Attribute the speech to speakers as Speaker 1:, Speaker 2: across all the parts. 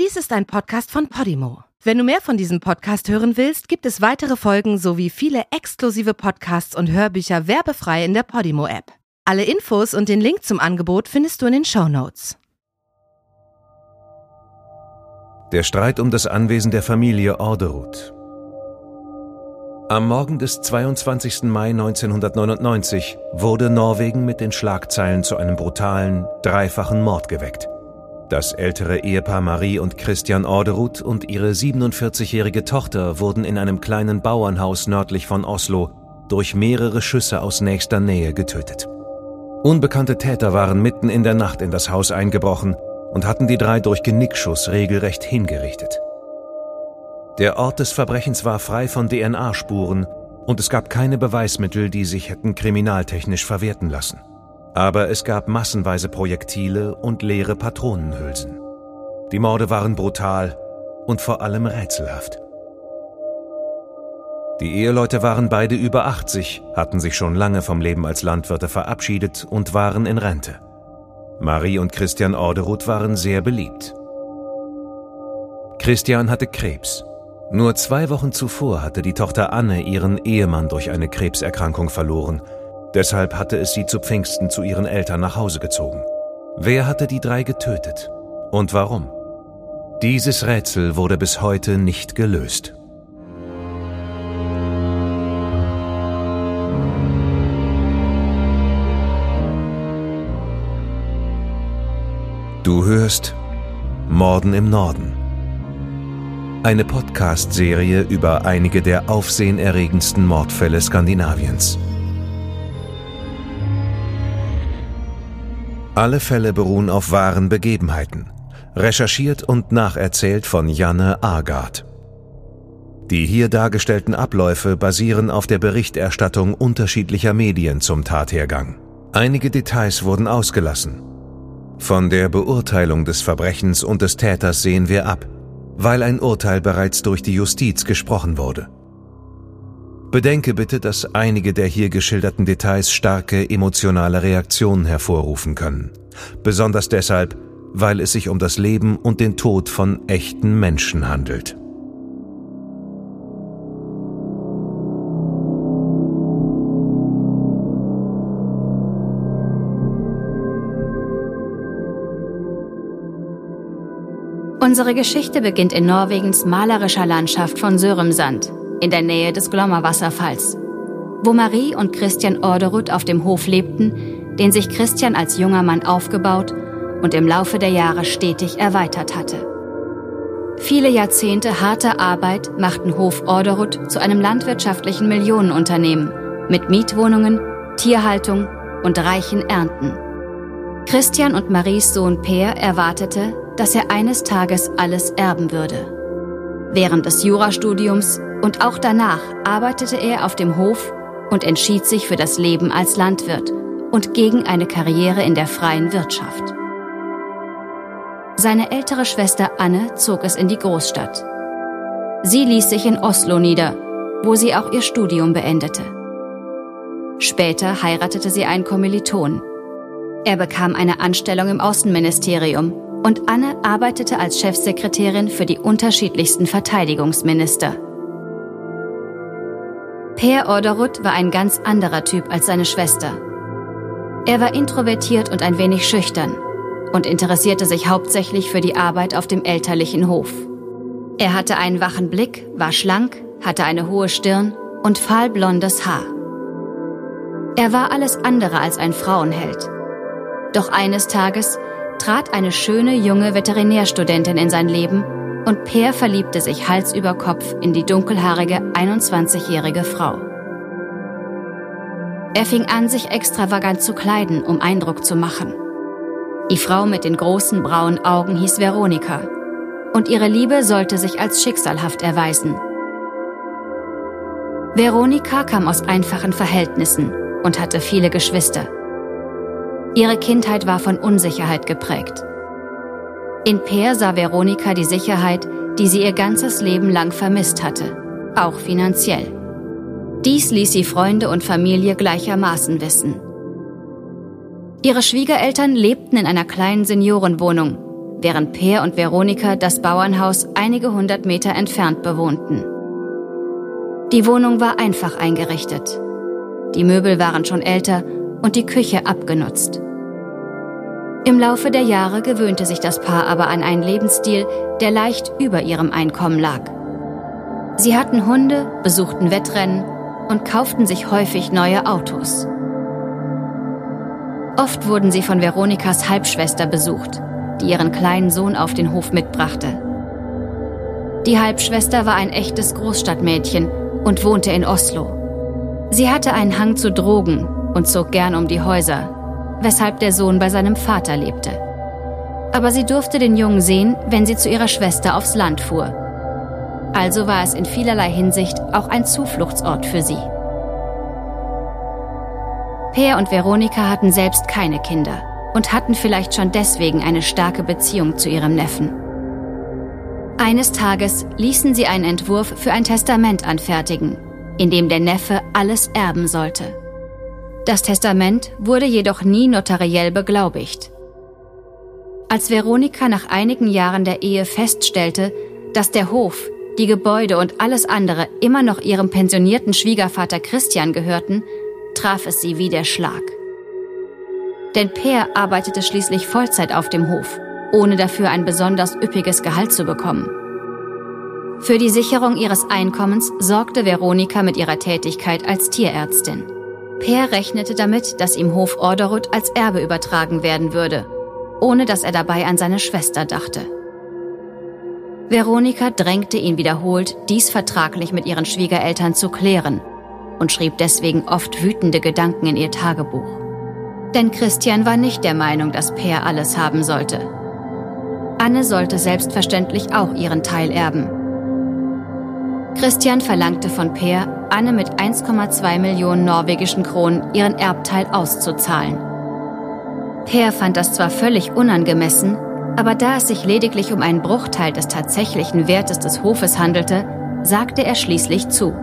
Speaker 1: Dies ist ein Podcast von Podimo. Wenn du mehr von diesem Podcast hören willst, gibt es weitere Folgen sowie viele exklusive Podcasts und Hörbücher werbefrei in der Podimo-App. Alle Infos und den Link zum Angebot findest du in den Show Notes.
Speaker 2: Der Streit um das Anwesen der Familie Orderud. Am Morgen des 22. Mai 1999 wurde Norwegen mit den Schlagzeilen zu einem brutalen, dreifachen Mord geweckt. Das ältere Ehepaar Marie und Christian Orderud und ihre 47-jährige Tochter wurden in einem kleinen Bauernhaus nördlich von Oslo durch mehrere Schüsse aus nächster Nähe getötet. Unbekannte Täter waren mitten in der Nacht in das Haus eingebrochen und hatten die drei durch Genickschuss regelrecht hingerichtet. Der Ort des Verbrechens war frei von DNA-Spuren und es gab keine Beweismittel, die sich hätten kriminaltechnisch verwerten lassen. Aber es gab massenweise Projektile und leere Patronenhülsen. Die Morde waren brutal und vor allem rätselhaft. Die Eheleute waren beide über 80, hatten sich schon lange vom Leben als Landwirte verabschiedet und waren in Rente. Marie und Christian Orderud waren sehr beliebt. Christian hatte Krebs nur zwei Wochen zuvor hatte die Tochter Anne ihren Ehemann durch eine Krebserkrankung verloren. Deshalb hatte es sie zu Pfingsten zu ihren Eltern nach Hause gezogen. Wer hatte die drei getötet? Und warum? Dieses Rätsel wurde bis heute nicht gelöst. Du hörst Morden im Norden eine Podcast-Serie über einige der aufsehenerregendsten Mordfälle Skandinaviens. Alle Fälle beruhen auf wahren Begebenheiten, recherchiert und nacherzählt von Janne Agard. Die hier dargestellten Abläufe basieren auf der Berichterstattung unterschiedlicher Medien zum Tathergang. Einige Details wurden ausgelassen. Von der Beurteilung des Verbrechens und des Täters sehen wir ab weil ein Urteil bereits durch die Justiz gesprochen wurde. Bedenke bitte, dass einige der hier geschilderten Details starke emotionale Reaktionen hervorrufen können. Besonders deshalb, weil es sich um das Leben und den Tod von echten Menschen handelt.
Speaker 3: Unsere Geschichte beginnt in Norwegens malerischer Landschaft von Söremsand, in der Nähe des Glomma-Wasserfalls, wo Marie und Christian Orderud auf dem Hof lebten, den sich Christian als junger Mann aufgebaut und im Laufe der Jahre stetig erweitert hatte. Viele Jahrzehnte harter Arbeit machten Hof Orderud zu einem landwirtschaftlichen Millionenunternehmen mit Mietwohnungen, Tierhaltung und reichen Ernten. Christian und Maries Sohn Peer erwartete, dass er eines Tages alles erben würde. Während des Jurastudiums und auch danach arbeitete er auf dem Hof und entschied sich für das Leben als Landwirt und gegen eine Karriere in der freien Wirtschaft. Seine ältere Schwester Anne zog es in die Großstadt. Sie ließ sich in Oslo nieder, wo sie auch ihr Studium beendete. Später heiratete sie einen Kommiliton. Er bekam eine Anstellung im Außenministerium und Anne arbeitete als Chefsekretärin für die unterschiedlichsten Verteidigungsminister. Per Orderud war ein ganz anderer Typ als seine Schwester. Er war introvertiert und ein wenig schüchtern und interessierte sich hauptsächlich für die Arbeit auf dem elterlichen Hof. Er hatte einen wachen Blick, war schlank, hatte eine hohe Stirn und fahlblondes Haar. Er war alles andere als ein Frauenheld. Doch eines Tages trat eine schöne junge Veterinärstudentin in sein Leben und Per verliebte sich Hals über Kopf in die dunkelhaarige 21-jährige Frau. Er fing an, sich extravagant zu kleiden, um Eindruck zu machen. Die Frau mit den großen braunen Augen hieß Veronika und ihre Liebe sollte sich als schicksalhaft erweisen. Veronika kam aus einfachen Verhältnissen und hatte viele Geschwister. Ihre Kindheit war von Unsicherheit geprägt. In Peer sah Veronika die Sicherheit, die sie ihr ganzes Leben lang vermisst hatte, auch finanziell. Dies ließ sie Freunde und Familie gleichermaßen wissen. Ihre Schwiegereltern lebten in einer kleinen Seniorenwohnung, während Peer und Veronika das Bauernhaus einige hundert Meter entfernt bewohnten. Die Wohnung war einfach eingerichtet. Die Möbel waren schon älter und die Küche abgenutzt. Im Laufe der Jahre gewöhnte sich das Paar aber an einen Lebensstil, der leicht über ihrem Einkommen lag. Sie hatten Hunde, besuchten Wettrennen und kauften sich häufig neue Autos. Oft wurden sie von Veronikas Halbschwester besucht, die ihren kleinen Sohn auf den Hof mitbrachte. Die Halbschwester war ein echtes Großstadtmädchen und wohnte in Oslo. Sie hatte einen Hang zu Drogen und zog gern um die Häuser, weshalb der Sohn bei seinem Vater lebte. Aber sie durfte den Jungen sehen, wenn sie zu ihrer Schwester aufs Land fuhr. Also war es in vielerlei Hinsicht auch ein Zufluchtsort für sie. Peer und Veronika hatten selbst keine Kinder und hatten vielleicht schon deswegen eine starke Beziehung zu ihrem Neffen. Eines Tages ließen sie einen Entwurf für ein Testament anfertigen, in dem der Neffe alles erben sollte. Das Testament wurde jedoch nie notariell beglaubigt. Als Veronika nach einigen Jahren der Ehe feststellte, dass der Hof, die Gebäude und alles andere immer noch ihrem pensionierten Schwiegervater Christian gehörten, traf es sie wie der Schlag. Denn Peer arbeitete schließlich Vollzeit auf dem Hof ohne dafür ein besonders üppiges Gehalt zu bekommen. Für die Sicherung ihres Einkommens sorgte Veronika mit ihrer Tätigkeit als Tierärztin. Per rechnete damit, dass ihm Hof Orderud als Erbe übertragen werden würde, ohne dass er dabei an seine Schwester dachte. Veronika drängte ihn wiederholt, dies vertraglich mit ihren Schwiegereltern zu klären und schrieb deswegen oft wütende Gedanken in ihr Tagebuch. Denn Christian war nicht der Meinung, dass Per alles haben sollte. Anne sollte selbstverständlich auch ihren Teil erben. Christian verlangte von Peer, Anne mit 1,2 Millionen norwegischen Kronen ihren Erbteil auszuzahlen. Peer fand das zwar völlig unangemessen, aber da es sich lediglich um einen Bruchteil des tatsächlichen Wertes des Hofes handelte, sagte er schließlich zu.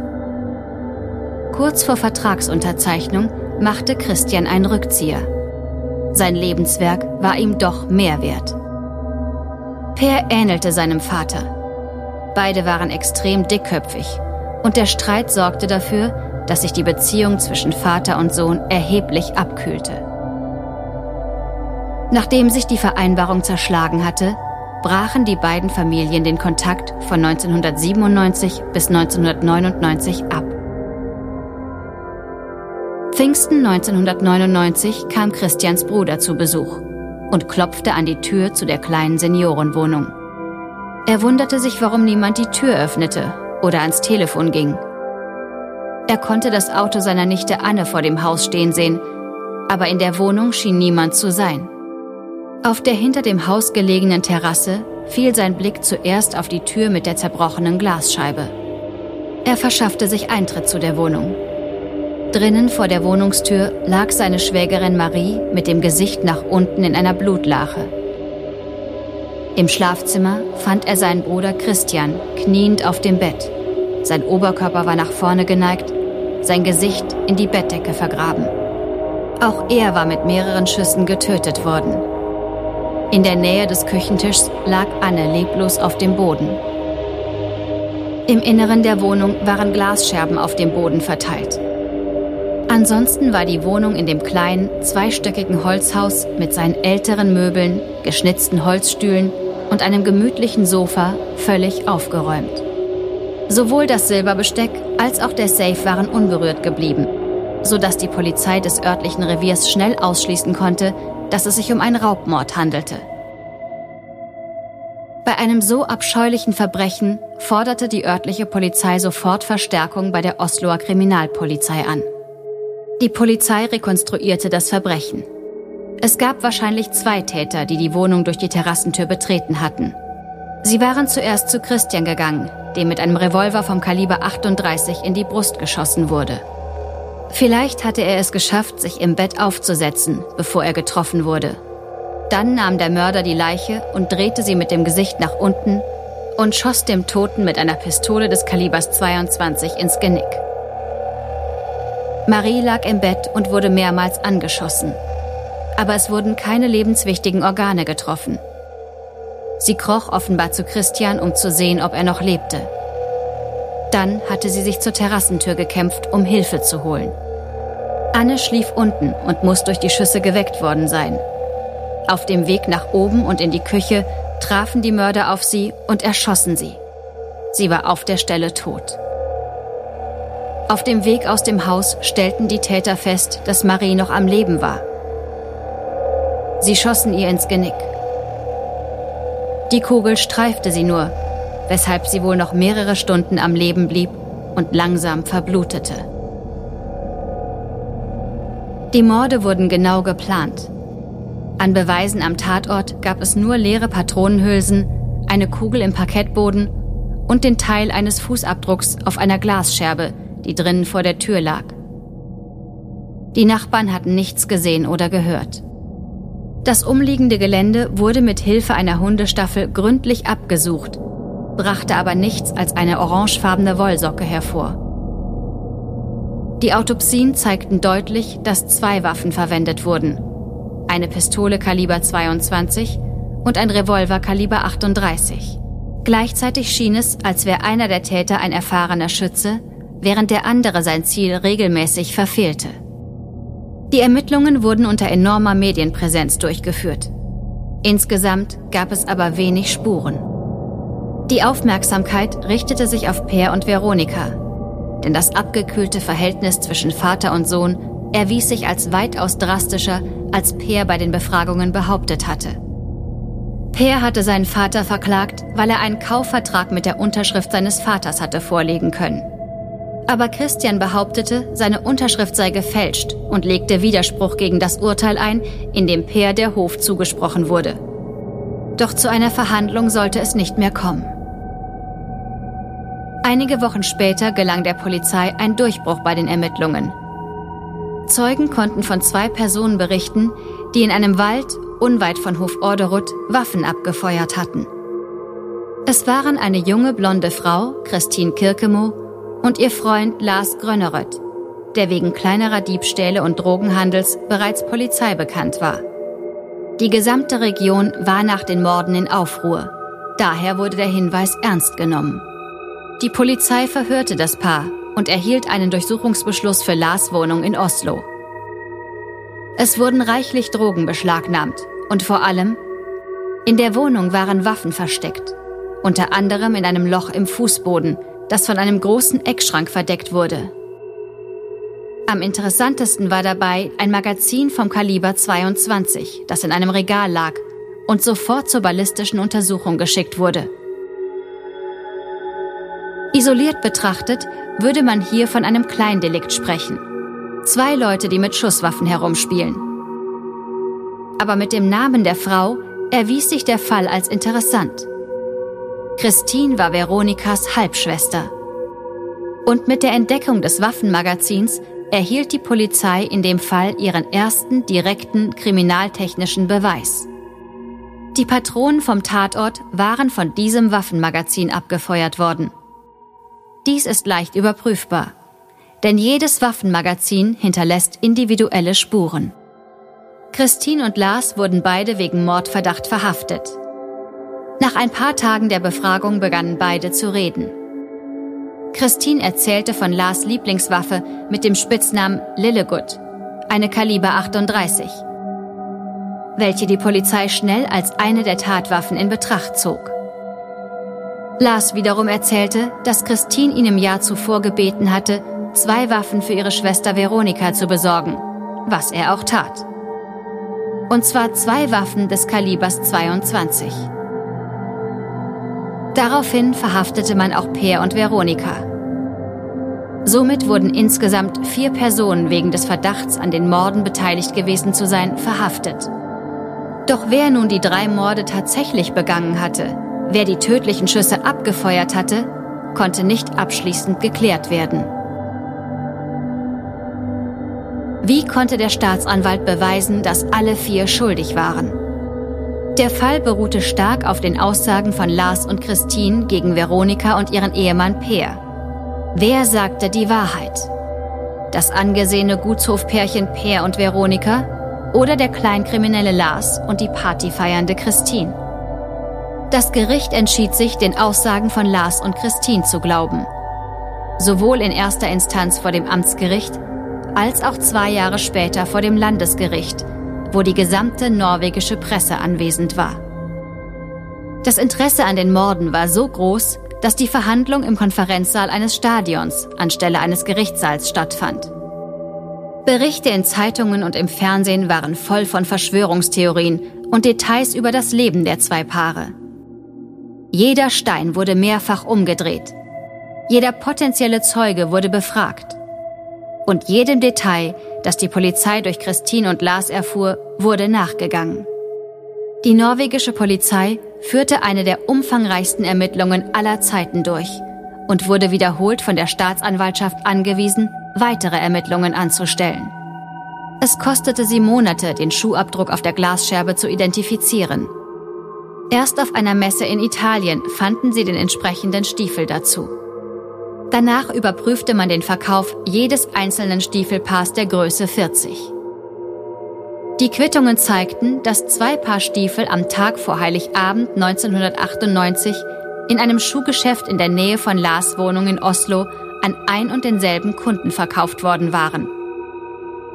Speaker 3: Kurz vor Vertragsunterzeichnung machte Christian einen Rückzieher. Sein Lebenswerk war ihm doch mehr wert. Per ähnelte seinem Vater. Beide waren extrem dickköpfig und der Streit sorgte dafür, dass sich die Beziehung zwischen Vater und Sohn erheblich abkühlte. Nachdem sich die Vereinbarung zerschlagen hatte, brachen die beiden Familien den Kontakt von 1997 bis 1999 ab. Pfingsten 1999 kam Christians Bruder zu Besuch und klopfte an die Tür zu der kleinen Seniorenwohnung. Er wunderte sich, warum niemand die Tür öffnete oder ans Telefon ging. Er konnte das Auto seiner Nichte Anne vor dem Haus stehen sehen, aber in der Wohnung schien niemand zu sein. Auf der hinter dem Haus gelegenen Terrasse fiel sein Blick zuerst auf die Tür mit der zerbrochenen Glasscheibe. Er verschaffte sich Eintritt zu der Wohnung. Drinnen vor der Wohnungstür lag seine Schwägerin Marie mit dem Gesicht nach unten in einer Blutlache. Im Schlafzimmer fand er seinen Bruder Christian kniend auf dem Bett. Sein Oberkörper war nach vorne geneigt, sein Gesicht in die Bettdecke vergraben. Auch er war mit mehreren Schüssen getötet worden. In der Nähe des Küchentischs lag Anne leblos auf dem Boden. Im Inneren der Wohnung waren Glasscherben auf dem Boden verteilt. Ansonsten war die Wohnung in dem kleinen, zweistöckigen Holzhaus mit seinen älteren Möbeln, geschnitzten Holzstühlen und einem gemütlichen Sofa völlig aufgeräumt. Sowohl das Silberbesteck als auch der Safe waren unberührt geblieben, sodass die Polizei des örtlichen Reviers schnell ausschließen konnte, dass es sich um einen Raubmord handelte. Bei einem so abscheulichen Verbrechen forderte die örtliche Polizei sofort Verstärkung bei der Osloer Kriminalpolizei an. Die Polizei rekonstruierte das Verbrechen. Es gab wahrscheinlich zwei Täter, die die Wohnung durch die Terrassentür betreten hatten. Sie waren zuerst zu Christian gegangen, dem mit einem Revolver vom Kaliber 38 in die Brust geschossen wurde. Vielleicht hatte er es geschafft, sich im Bett aufzusetzen, bevor er getroffen wurde. Dann nahm der Mörder die Leiche und drehte sie mit dem Gesicht nach unten und schoss dem Toten mit einer Pistole des Kalibers 22 ins Genick. Marie lag im Bett und wurde mehrmals angeschossen. Aber es wurden keine lebenswichtigen Organe getroffen. Sie kroch offenbar zu Christian, um zu sehen, ob er noch lebte. Dann hatte sie sich zur Terrassentür gekämpft, um Hilfe zu holen. Anne schlief unten und muss durch die Schüsse geweckt worden sein. Auf dem Weg nach oben und in die Küche trafen die Mörder auf sie und erschossen sie. Sie war auf der Stelle tot. Auf dem Weg aus dem Haus stellten die Täter fest, dass Marie noch am Leben war. Sie schossen ihr ins Genick. Die Kugel streifte sie nur, weshalb sie wohl noch mehrere Stunden am Leben blieb und langsam verblutete. Die Morde wurden genau geplant. An Beweisen am Tatort gab es nur leere Patronenhülsen, eine Kugel im Parkettboden und den Teil eines Fußabdrucks auf einer Glasscherbe, die drinnen vor der Tür lag. Die Nachbarn hatten nichts gesehen oder gehört. Das umliegende Gelände wurde mit Hilfe einer Hundestaffel gründlich abgesucht, brachte aber nichts als eine orangefarbene Wollsocke hervor. Die Autopsien zeigten deutlich, dass zwei Waffen verwendet wurden. Eine Pistole Kaliber 22 und ein Revolver Kaliber 38. Gleichzeitig schien es, als wäre einer der Täter ein erfahrener Schütze, während der andere sein Ziel regelmäßig verfehlte. Die Ermittlungen wurden unter enormer Medienpräsenz durchgeführt. Insgesamt gab es aber wenig Spuren. Die Aufmerksamkeit richtete sich auf Per und Veronika, denn das abgekühlte Verhältnis zwischen Vater und Sohn erwies sich als weitaus drastischer, als Per bei den Befragungen behauptet hatte. Per hatte seinen Vater verklagt, weil er einen Kaufvertrag mit der Unterschrift seines Vaters hatte vorlegen können. Aber Christian behauptete, seine Unterschrift sei gefälscht und legte Widerspruch gegen das Urteil ein, in dem Peer der Hof zugesprochen wurde. Doch zu einer Verhandlung sollte es nicht mehr kommen. Einige Wochen später gelang der Polizei ein Durchbruch bei den Ermittlungen. Zeugen konnten von zwei Personen berichten, die in einem Wald unweit von Hof Orderud Waffen abgefeuert hatten. Es waren eine junge blonde Frau, Christine Kirkemo, und ihr Freund Lars Gröneröth, der wegen kleinerer Diebstähle und Drogenhandels bereits Polizei bekannt war. Die gesamte Region war nach den Morden in Aufruhr. Daher wurde der Hinweis ernst genommen. Die Polizei verhörte das Paar und erhielt einen Durchsuchungsbeschluss für Lars Wohnung in Oslo. Es wurden reichlich Drogen beschlagnahmt und vor allem in der Wohnung waren Waffen versteckt, unter anderem in einem Loch im Fußboden, das von einem großen Eckschrank verdeckt wurde. Am interessantesten war dabei ein Magazin vom Kaliber 22, das in einem Regal lag und sofort zur ballistischen Untersuchung geschickt wurde. Isoliert betrachtet würde man hier von einem Kleindelikt sprechen. Zwei Leute, die mit Schusswaffen herumspielen. Aber mit dem Namen der Frau erwies sich der Fall als interessant. Christine war Veronikas Halbschwester. Und mit der Entdeckung des Waffenmagazins erhielt die Polizei in dem Fall ihren ersten direkten kriminaltechnischen Beweis. Die Patronen vom Tatort waren von diesem Waffenmagazin abgefeuert worden. Dies ist leicht überprüfbar, denn jedes Waffenmagazin hinterlässt individuelle Spuren. Christine und Lars wurden beide wegen Mordverdacht verhaftet. Nach ein paar Tagen der Befragung begannen beide zu reden. Christine erzählte von Lars Lieblingswaffe mit dem Spitznamen Lillegut, eine Kaliber 38, welche die Polizei schnell als eine der Tatwaffen in Betracht zog. Lars wiederum erzählte, dass Christine ihn im Jahr zuvor gebeten hatte, zwei Waffen für ihre Schwester Veronika zu besorgen, was er auch tat. Und zwar zwei Waffen des Kalibers 22. Daraufhin verhaftete man auch Peer und Veronika. Somit wurden insgesamt vier Personen wegen des Verdachts an den Morden beteiligt gewesen zu sein verhaftet. Doch wer nun die drei Morde tatsächlich begangen hatte, wer die tödlichen Schüsse abgefeuert hatte, konnte nicht abschließend geklärt werden. Wie konnte der Staatsanwalt beweisen, dass alle vier schuldig waren? Der Fall beruhte stark auf den Aussagen von Lars und Christine gegen Veronika und ihren Ehemann Peer. Wer sagte die Wahrheit? Das angesehene Gutshofpärchen Peer und Veronika oder der kleinkriminelle Lars und die partyfeiernde Christine? Das Gericht entschied sich, den Aussagen von Lars und Christine zu glauben. Sowohl in erster Instanz vor dem Amtsgericht als auch zwei Jahre später vor dem Landesgericht, wo die gesamte norwegische Presse anwesend war. Das Interesse an den Morden war so groß, dass die Verhandlung im Konferenzsaal eines Stadions anstelle eines Gerichtssaals stattfand. Berichte in Zeitungen und im Fernsehen waren voll von Verschwörungstheorien und Details über das Leben der zwei Paare. Jeder Stein wurde mehrfach umgedreht. Jeder potenzielle Zeuge wurde befragt. Und jedem Detail, das die Polizei durch Christine und Lars erfuhr, wurde nachgegangen. Die norwegische Polizei führte eine der umfangreichsten Ermittlungen aller Zeiten durch und wurde wiederholt von der Staatsanwaltschaft angewiesen, weitere Ermittlungen anzustellen. Es kostete sie Monate, den Schuhabdruck auf der Glasscherbe zu identifizieren. Erst auf einer Messe in Italien fanden sie den entsprechenden Stiefel dazu. Danach überprüfte man den Verkauf jedes einzelnen Stiefelpaars der Größe 40. Die Quittungen zeigten, dass zwei Paar Stiefel am Tag vor Heiligabend 1998 in einem Schuhgeschäft in der Nähe von Lars Wohnung in Oslo an ein und denselben Kunden verkauft worden waren.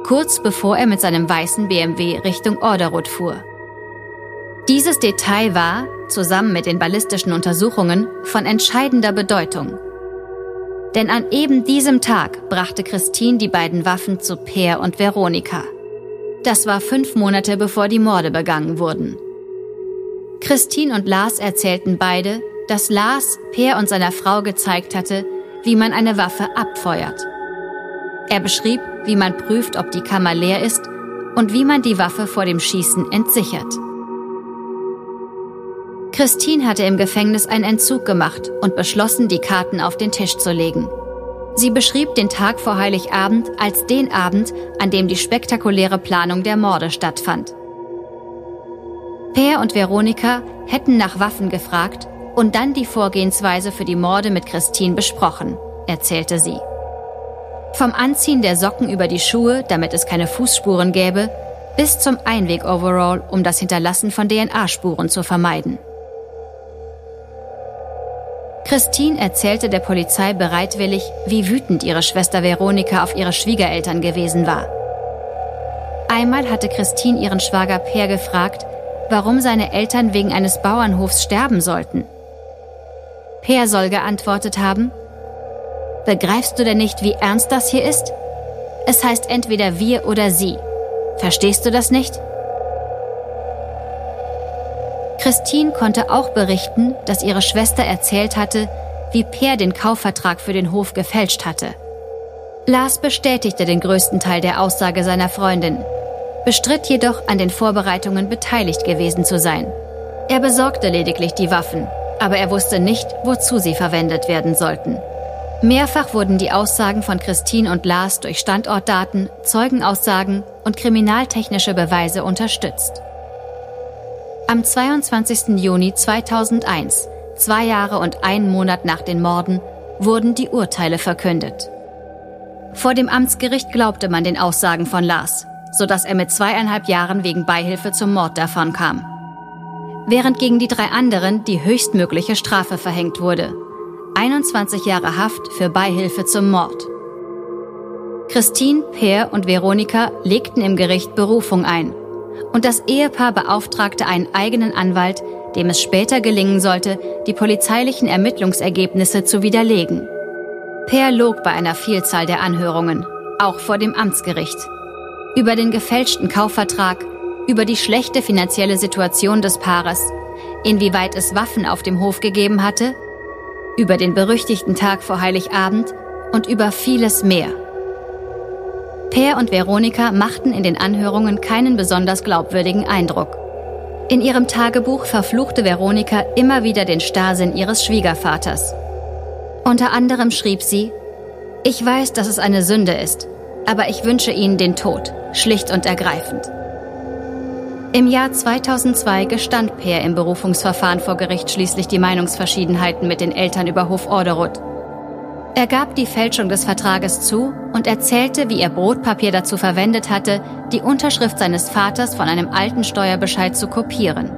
Speaker 3: Kurz bevor er mit seinem weißen BMW Richtung Orderud fuhr. Dieses Detail war, zusammen mit den ballistischen Untersuchungen, von entscheidender Bedeutung. Denn an eben diesem Tag brachte Christine die beiden Waffen zu Peer und Veronika. Das war fünf Monate bevor die Morde begangen wurden. Christine und Lars erzählten beide, dass Lars Peer und seiner Frau gezeigt hatte, wie man eine Waffe abfeuert. Er beschrieb, wie man prüft, ob die Kammer leer ist und wie man die Waffe vor dem Schießen entsichert. Christine hatte im Gefängnis einen Entzug gemacht und beschlossen, die Karten auf den Tisch zu legen. Sie beschrieb den Tag vor Heiligabend als den Abend, an dem die spektakuläre Planung der Morde stattfand. Per und Veronika hätten nach Waffen gefragt und dann die Vorgehensweise für die Morde mit Christine besprochen, erzählte sie. Vom Anziehen der Socken über die Schuhe, damit es keine Fußspuren gäbe, bis zum Einweg-Overall, um das Hinterlassen von DNA-Spuren zu vermeiden. Christine erzählte der Polizei bereitwillig, wie wütend ihre Schwester Veronika auf ihre Schwiegereltern gewesen war. Einmal hatte Christine ihren Schwager Per gefragt, warum seine Eltern wegen eines Bauernhofs sterben sollten. Per soll geantwortet haben, Begreifst du denn nicht, wie ernst das hier ist? Es heißt entweder wir oder sie. Verstehst du das nicht? Christine konnte auch berichten, dass ihre Schwester erzählt hatte, wie Per den Kaufvertrag für den Hof gefälscht hatte. Lars bestätigte den größten Teil der Aussage seiner Freundin, bestritt jedoch an den Vorbereitungen beteiligt gewesen zu sein. Er besorgte lediglich die Waffen, aber er wusste nicht, wozu sie verwendet werden sollten. Mehrfach wurden die Aussagen von Christine und Lars durch Standortdaten, Zeugenaussagen und kriminaltechnische Beweise unterstützt. Am 22. Juni 2001, zwei Jahre und einen Monat nach den Morden, wurden die Urteile verkündet. Vor dem Amtsgericht glaubte man den Aussagen von Lars, sodass er mit zweieinhalb Jahren wegen Beihilfe zum Mord davon kam. Während gegen die drei anderen die höchstmögliche Strafe verhängt wurde. 21 Jahre Haft für Beihilfe zum Mord. Christine, Per und Veronika legten im Gericht Berufung ein und das Ehepaar beauftragte einen eigenen Anwalt, dem es später gelingen sollte, die polizeilichen Ermittlungsergebnisse zu widerlegen. Per log bei einer Vielzahl der Anhörungen, auch vor dem Amtsgericht. Über den gefälschten Kaufvertrag, über die schlechte finanzielle Situation des Paares, inwieweit es Waffen auf dem Hof gegeben hatte, über den berüchtigten Tag vor Heiligabend und über vieles mehr. Per und Veronika machten in den Anhörungen keinen besonders glaubwürdigen Eindruck. In ihrem Tagebuch verfluchte Veronika immer wieder den Starrsinn ihres Schwiegervaters. Unter anderem schrieb sie, ich weiß, dass es eine Sünde ist, aber ich wünsche ihnen den Tod, schlicht und ergreifend. Im Jahr 2002 gestand Peer im Berufungsverfahren vor Gericht schließlich die Meinungsverschiedenheiten mit den Eltern über Hof Orderud. Er gab die Fälschung des Vertrages zu und erzählte, wie er Brotpapier dazu verwendet hatte, die Unterschrift seines Vaters von einem alten Steuerbescheid zu kopieren.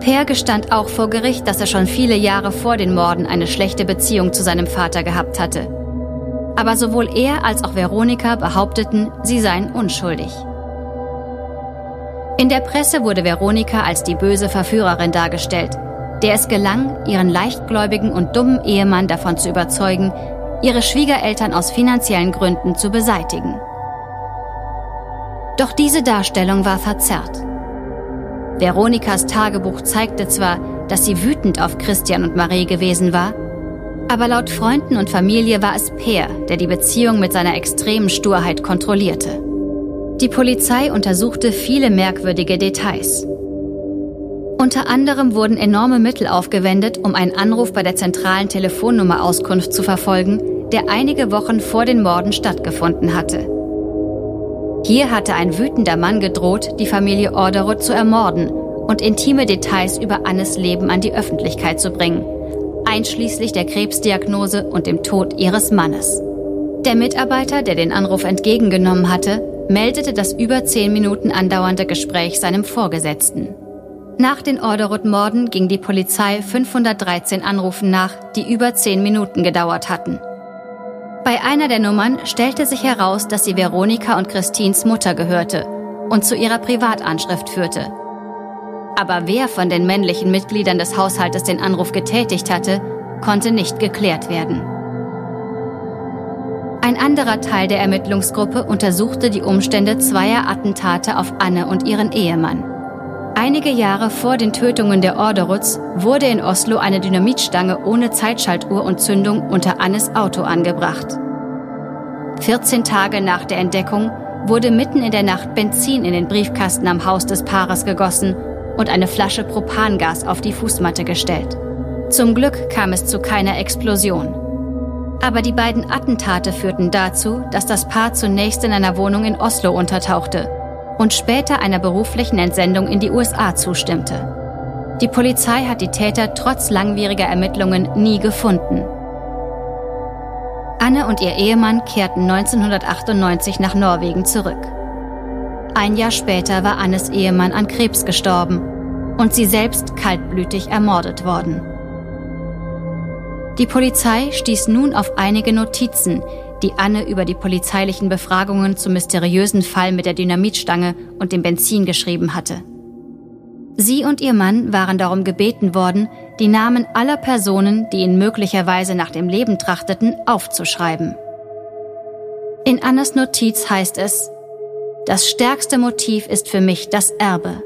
Speaker 3: Per gestand auch vor Gericht, dass er schon viele Jahre vor den Morden eine schlechte Beziehung zu seinem Vater gehabt hatte. Aber sowohl er als auch Veronika behaupteten, sie seien unschuldig. In der Presse wurde Veronika als die böse Verführerin dargestellt, der es gelang, ihren leichtgläubigen und dummen Ehemann davon zu überzeugen, ihre Schwiegereltern aus finanziellen Gründen zu beseitigen. Doch diese Darstellung war verzerrt. Veronikas Tagebuch zeigte zwar, dass sie wütend auf Christian und Marie gewesen war, aber laut Freunden und Familie war es Peer, der die Beziehung mit seiner extremen Sturheit kontrollierte. Die Polizei untersuchte viele merkwürdige Details. Unter anderem wurden enorme Mittel aufgewendet, um einen Anruf bei der zentralen Telefonnummer Auskunft zu verfolgen, der einige Wochen vor den Morden stattgefunden hatte. Hier hatte ein wütender Mann gedroht, die Familie Orderud zu ermorden und intime Details über Annes Leben an die Öffentlichkeit zu bringen, einschließlich der Krebsdiagnose und dem Tod ihres Mannes. Der Mitarbeiter, der den Anruf entgegengenommen hatte, meldete das über zehn Minuten andauernde Gespräch seinem Vorgesetzten. Nach den Orderud-Morden ging die Polizei 513 Anrufen nach, die über zehn Minuten gedauert hatten. Bei einer der Nummern stellte sich heraus, dass sie Veronika und Christins Mutter gehörte und zu ihrer Privatanschrift führte. Aber wer von den männlichen Mitgliedern des Haushaltes den Anruf getätigt hatte, konnte nicht geklärt werden. Ein anderer Teil der Ermittlungsgruppe untersuchte die Umstände zweier Attentate auf Anne und ihren Ehemann. Einige Jahre vor den Tötungen der Orderuts wurde in Oslo eine Dynamitstange ohne Zeitschaltuhr und Zündung unter Annes Auto angebracht. 14 Tage nach der Entdeckung wurde mitten in der Nacht Benzin in den Briefkasten am Haus des Paares gegossen und eine Flasche Propangas auf die Fußmatte gestellt. Zum Glück kam es zu keiner Explosion. Aber die beiden Attentate führten dazu, dass das Paar zunächst in einer Wohnung in Oslo untertauchte und später einer beruflichen Entsendung in die USA zustimmte. Die Polizei hat die Täter trotz langwieriger Ermittlungen nie gefunden. Anne und ihr Ehemann kehrten 1998 nach Norwegen zurück. Ein Jahr später war Annes Ehemann an Krebs gestorben und sie selbst kaltblütig ermordet worden. Die Polizei stieß nun auf einige Notizen, die Anne über die polizeilichen Befragungen zum mysteriösen Fall mit der Dynamitstange und dem Benzin geschrieben hatte. Sie und ihr Mann waren darum gebeten worden, die Namen aller Personen, die ihn möglicherweise nach dem Leben trachteten, aufzuschreiben. In Annes Notiz heißt es, das stärkste Motiv ist für mich das Erbe.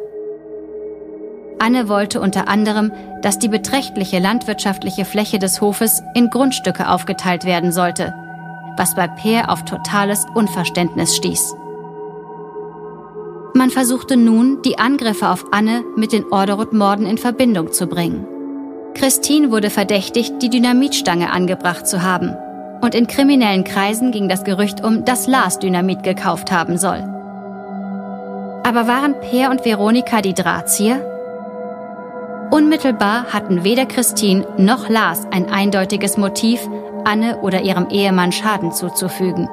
Speaker 3: Anne wollte unter anderem, dass die beträchtliche landwirtschaftliche Fläche des Hofes in Grundstücke aufgeteilt werden sollte – was bei Peer auf totales Unverständnis stieß. Man versuchte nun, die Angriffe auf Anne mit den Orderud-Morden in Verbindung zu bringen. Christine wurde verdächtigt, die Dynamitstange angebracht zu haben. Und in kriminellen Kreisen ging das Gerücht um, dass Lars Dynamit gekauft haben soll. Aber waren Peer und Veronika die Drahtzieher? Unmittelbar hatten weder Christine noch Lars ein eindeutiges Motiv, Anne oder ihrem Ehemann Schaden zuzufügen.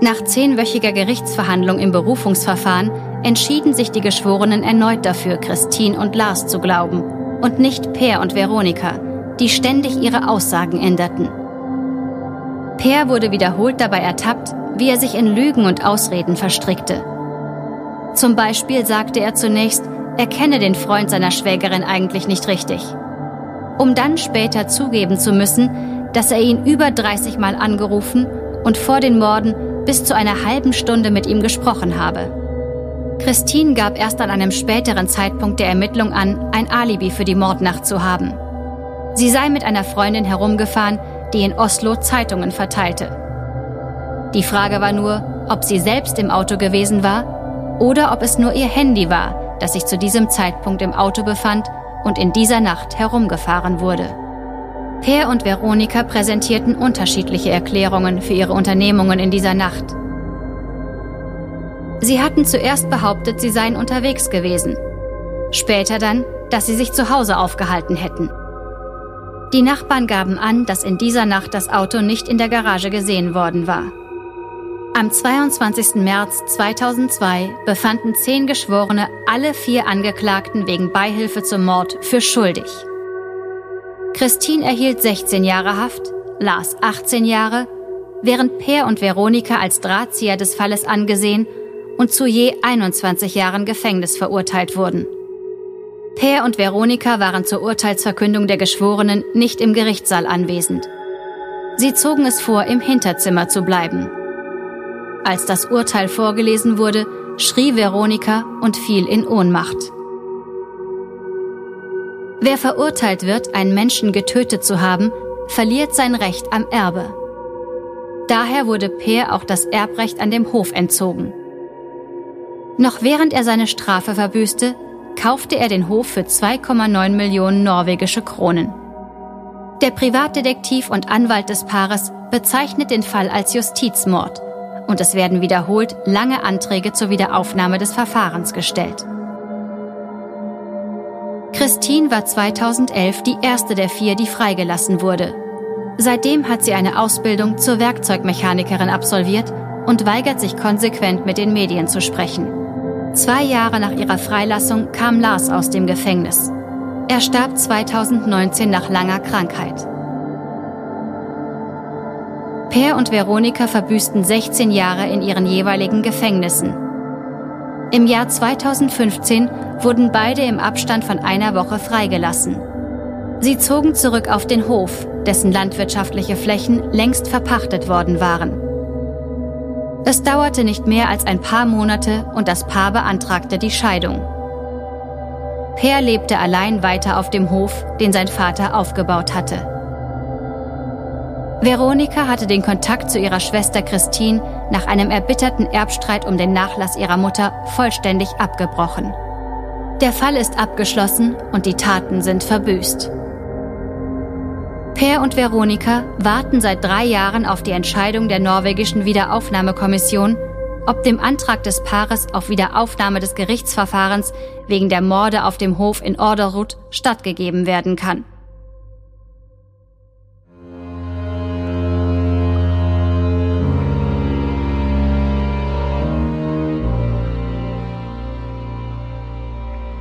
Speaker 3: Nach zehnwöchiger Gerichtsverhandlung im Berufungsverfahren entschieden sich die Geschworenen erneut dafür, Christine und Lars zu glauben und nicht Per und Veronika, die ständig ihre Aussagen änderten. Per wurde wiederholt dabei ertappt, wie er sich in Lügen und Ausreden verstrickte. Zum Beispiel sagte er zunächst, er kenne den Freund seiner Schwägerin eigentlich nicht richtig. Um dann später zugeben zu müssen, dass er ihn über 30 Mal angerufen und vor den Morden bis zu einer halben Stunde mit ihm gesprochen habe. Christine gab erst an einem späteren Zeitpunkt der Ermittlung an, ein Alibi für die Mordnacht zu haben. Sie sei mit einer Freundin herumgefahren, die in Oslo Zeitungen verteilte. Die Frage war nur, ob sie selbst im Auto gewesen war oder ob es nur ihr Handy war, das sich zu diesem Zeitpunkt im Auto befand und in dieser Nacht herumgefahren wurde. Per und Veronika präsentierten unterschiedliche Erklärungen für ihre Unternehmungen in dieser Nacht. Sie hatten zuerst behauptet, sie seien unterwegs gewesen. Später dann, dass sie sich zu Hause aufgehalten hätten. Die Nachbarn gaben an, dass in dieser Nacht das Auto nicht in der Garage gesehen worden war. Am 22. März 2002 befanden zehn Geschworene alle vier Angeklagten wegen Beihilfe zum Mord für schuldig. Christine erhielt 16 Jahre Haft, Lars 18 Jahre, während Per und Veronika als Drahtzieher des Falles angesehen und zu je 21 Jahren Gefängnis verurteilt wurden. Per und Veronika waren zur Urteilsverkündung der Geschworenen nicht im Gerichtssaal anwesend. Sie zogen es vor, im Hinterzimmer zu bleiben. Als das Urteil vorgelesen wurde, schrie Veronika und fiel in Ohnmacht. Wer verurteilt wird, einen Menschen getötet zu haben, verliert sein Recht am Erbe. Daher wurde Peer auch das Erbrecht an dem Hof entzogen. Noch während er seine Strafe verbüßte, kaufte er den Hof für 2,9 Millionen norwegische Kronen. Der Privatdetektiv und Anwalt des Paares bezeichnet den Fall als Justizmord und es werden wiederholt lange Anträge zur Wiederaufnahme des Verfahrens gestellt. Christine war 2011 die erste der vier, die freigelassen wurde. Seitdem hat sie eine Ausbildung zur Werkzeugmechanikerin absolviert und weigert sich konsequent mit den Medien zu sprechen. Zwei Jahre nach ihrer Freilassung kam Lars aus dem Gefängnis. Er starb 2019 nach langer Krankheit. Per und Veronika verbüßten 16 Jahre in ihren jeweiligen Gefängnissen. Im Jahr 2015 wurden beide im Abstand von einer Woche freigelassen. Sie zogen zurück auf den Hof, dessen landwirtschaftliche Flächen längst verpachtet worden waren. Es dauerte nicht mehr als ein paar Monate und das Paar beantragte die Scheidung. Per lebte allein weiter auf dem Hof, den sein Vater aufgebaut hatte. Veronika hatte den Kontakt zu ihrer Schwester Christine nach einem erbitterten Erbstreit um den Nachlass ihrer Mutter vollständig abgebrochen. Der Fall ist abgeschlossen und die Taten sind verbüßt. Per und Veronika warten seit drei Jahren auf die Entscheidung der norwegischen Wiederaufnahmekommission, ob dem Antrag des Paares auf Wiederaufnahme des Gerichtsverfahrens wegen der Morde auf dem Hof in Orderud stattgegeben werden kann.